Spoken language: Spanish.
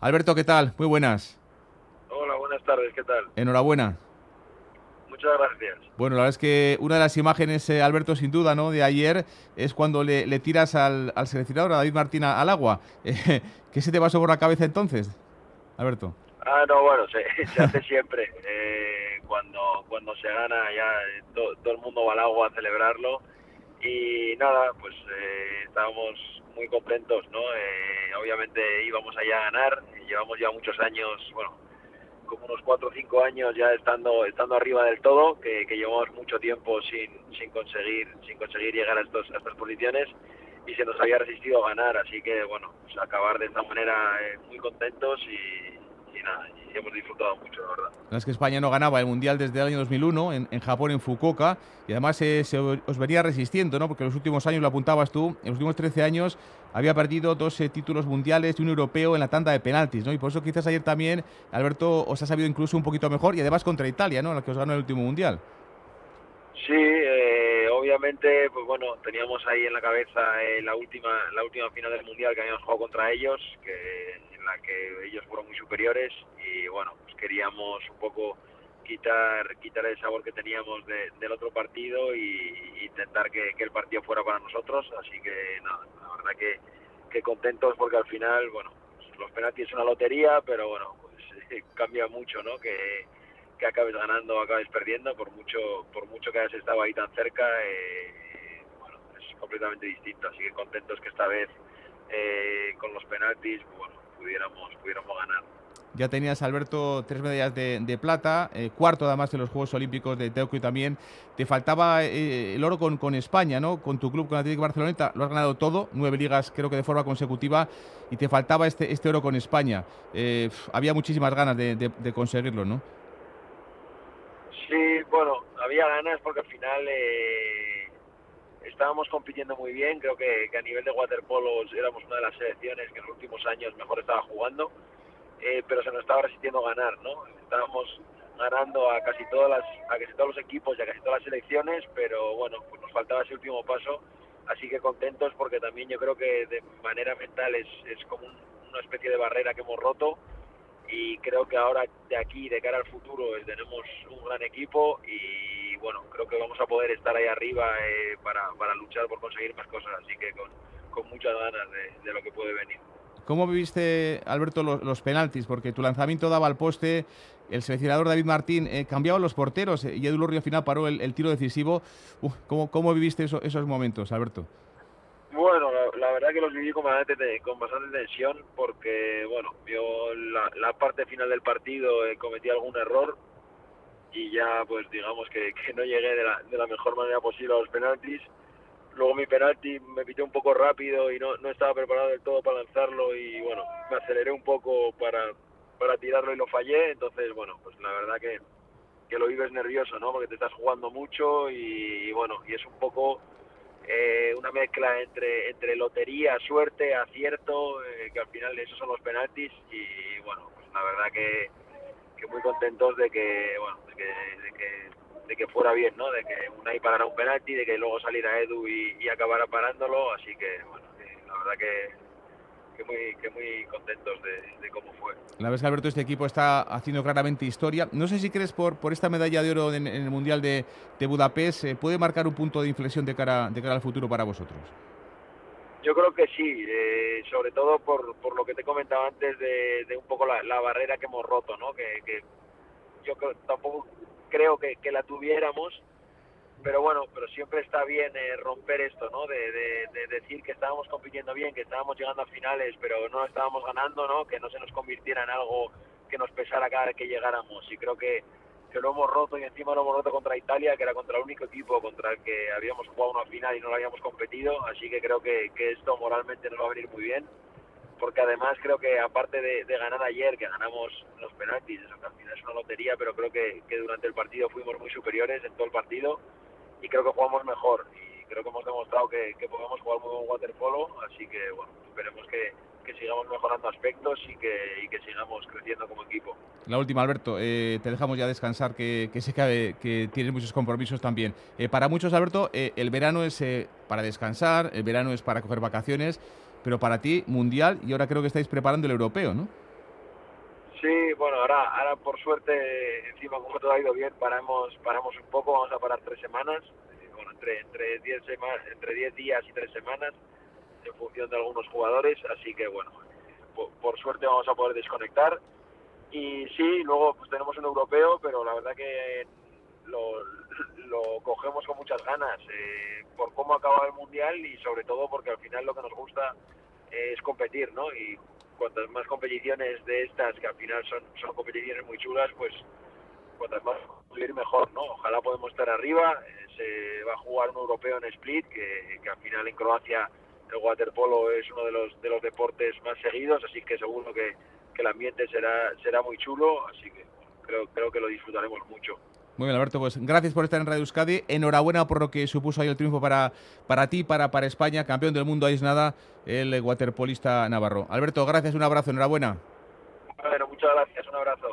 Alberto, ¿qué tal? Muy buenas. Hola, buenas tardes, ¿qué tal? Enhorabuena. Muchas gracias. Bueno, la verdad es que una de las imágenes, eh, Alberto, sin duda, ¿no? De ayer es cuando le, tiras al, seleccionador, a David Martín, al agua. Eh, ¿Qué se te pasó por la cabeza entonces, Alberto? Ah, no, bueno, se, se hace siempre. Eh, cuando, cuando se gana, ya todo el mundo va al agua a celebrarlo. Y nada, pues estábamos muy contentos, ¿no? obviamente íbamos allá a ganar, llevamos ya muchos años, bueno, como unos cuatro o cinco años ya estando estando arriba del todo, que, llevamos mucho tiempo sin, sin conseguir sin conseguir llegar a, estos, a estas posiciones y se nos había resistido a ganar, así que bueno, pues acabar de esta manera eh, muy contentos y, y hemos disfrutado mucho, la verdad. es que España no ganaba el Mundial desde el año 2001 en, en Japón, en Fukuoka, y además se os venía resistiendo, ¿no? Porque en los últimos años, lo apuntabas tú, en los últimos 13 años había perdido dos eh, títulos mundiales y un europeo en la tanda de penaltis, ¿no? Y por eso quizás ayer también, Alberto, os ha sabido incluso un poquito mejor, y además contra Italia, ¿no? La que os ganó el último Mundial. Sí, eh, obviamente, pues bueno, teníamos ahí en la cabeza eh, la última la última final del Mundial que habíamos jugado contra ellos, que que ellos fueron muy superiores y bueno, pues queríamos un poco quitar quitar el sabor que teníamos del otro partido y, intentar que, el partido fuera para nosotros, así que nada, la verdad que, que contentos porque al final, bueno, pues los penaltis es una lotería, pero bueno, pues cambia mucho, ¿no? Que, que acabes ganando o acabes perdiendo, por mucho por mucho que hayas estado ahí tan cerca, eh, bueno, es completamente distinto, así que contentos que esta vez eh, con los penaltis, bueno, pudiéramos, pudiéramos ganar. Ya tenías, Alberto, tres medallas de, plata, eh, cuarto además de los Juegos Olímpicos de Tokio también. Te faltaba eh, el oro con, con, España, ¿no? Con tu club, con Atlético Barcelona, lo has ganado todo, nueve ligas creo que de forma consecutiva, y te faltaba este, este oro con España. Eh, había muchísimas ganas de, conseguirlo, ¿no? Sí, bueno, había ganas porque al final estábamos compitiendo muy bien, creo que, a nivel de waterpolo éramos una de las selecciones que en los últimos años mejor estaba jugando, eh, pero se nos estaba resistiendo ganar, ¿no? Estábamos ganando a casi todas las, a casi todos los equipos y a casi todas las selecciones, pero bueno, pues nos faltaba ese último paso, así que contentos porque también yo creo que de manera mental es, es como una especie de barrera que hemos roto y creo que ahora de aquí, de cara al futuro, tenemos un gran equipo y bueno, creo que vamos a poder estar ahí arriba eh, para, para, luchar por conseguir más cosas, así que con, con muchas ganas de, lo que puede venir. ¿Cómo viviste, Alberto, los, penaltis? Porque tu lanzamiento daba al poste, el seleccionador David Martín eh, cambiaba los porteros eh, y Edu Lorrio al final paró el, tiro decisivo. ¿cómo, ¿cómo, viviste esos momentos, Alberto? Bueno, la, verdad que los viví con bastante, con bastante tensión porque, bueno, yo la, la parte final del partido eh, cometí algún error y ya, pues digamos que, que no llegué de la, de la, mejor manera posible a los penaltis. Luego mi penalti me pité un poco rápido y no, no estaba preparado del todo para lanzarlo y, bueno, me aceleré un poco para, para tirarlo y lo fallé. Entonces, bueno, pues la verdad que, que lo vives nervioso, ¿no? Porque te estás jugando mucho y, y bueno, y es un poco eh, una mezcla entre, entre lotería, suerte, acierto, eh, que al final esos son los penaltis y bueno, pues la verdad que, que muy contentos de que, bueno, de que, de que, de que fuera bien, ¿no? De que Unai parara un penalti, de que luego saliera Edu y, y acabara parándolo, así que bueno, la verdad que que muy, que muy contentos de, cómo fue. La vez que Alberto, este equipo está haciendo claramente historia. No sé si crees por, por esta medalla de oro en, el Mundial de, de Budapest, eh, ¿puede marcar un punto de inflexión de cara, de cara al futuro para vosotros? Yo creo que sí, eh, sobre todo por, por lo que te comentaba antes de, de un poco la, la, barrera que hemos roto, ¿no? Que, que yo tampoco creo que, que la tuviéramos, pero bueno, pero siempre está bien eh, romper esto, ¿no? De, decir que estábamos compitiendo bien, que estábamos llegando a finales, pero no estábamos ganando, ¿no? Que no se nos convirtiera en algo que nos pesara cada vez que llegáramos. Y creo que, que lo hemos roto y encima lo hemos roto contra Italia, que era contra el único equipo contra el que habíamos jugado una final y no lo habíamos competido. Así que creo que, que esto moralmente nos va a venir muy bien. Porque además creo que aparte de, ganar ayer, que ganamos los penaltis, eso que al final es una lotería, pero creo que, que durante el partido fuimos muy superiores en todo el partido y creo que jugamos mejor y creo que hemos demostrado que, podemos jugar muy buen waterpolo, así que bueno, esperemos que, sigamos mejorando aspectos y que, y que, sigamos creciendo como equipo. La última, Alberto, eh, te dejamos ya descansar, que, que sé que, que tienes muchos compromisos también. Eh, para muchos, Alberto, eh, el verano es para descansar, el verano es para coger vacaciones, pero para ti, mundial, y ahora creo que estáis preparando el europeo, ¿no? Sí, bueno, ahora, ahora por suerte, encima como todo ha ido bien, paramos, paramos un poco, vamos a parar tres semanas, eh, bueno, entre entre diez semanas, entre diez días y tres semanas, en función de algunos jugadores, así que bueno, por, suerte vamos a poder desconectar y sí, luego pues tenemos un europeo, pero la verdad que lo, lo cogemos con muchas ganas eh, por cómo acaba el mundial y sobre todo porque al final lo que nos gusta es competir, ¿no? Y cuantas más competiciones de estas, que al final son, son competiciones muy chulas, pues cuantas más cumplir mejor, ¿no? Ojalá podemos estar arriba, eh, se va a jugar un europeo en Split, que, que al final en Croacia el waterpolo es uno de los, de los deportes más seguidos, así que seguro que, que el ambiente será, será muy chulo, así que creo, creo que lo disfrutaremos mucho. Muy bien, Alberto, pues gracias por estar en Radio Euskadi. Enhorabuena por lo que supuso ahí el triunfo para, para ti, para, para España, campeón del mundo, ahí es nada, el waterpolista navarro. Alberto, gracias, un abrazo, enhorabuena. Bueno, muchas gracias, un abrazo.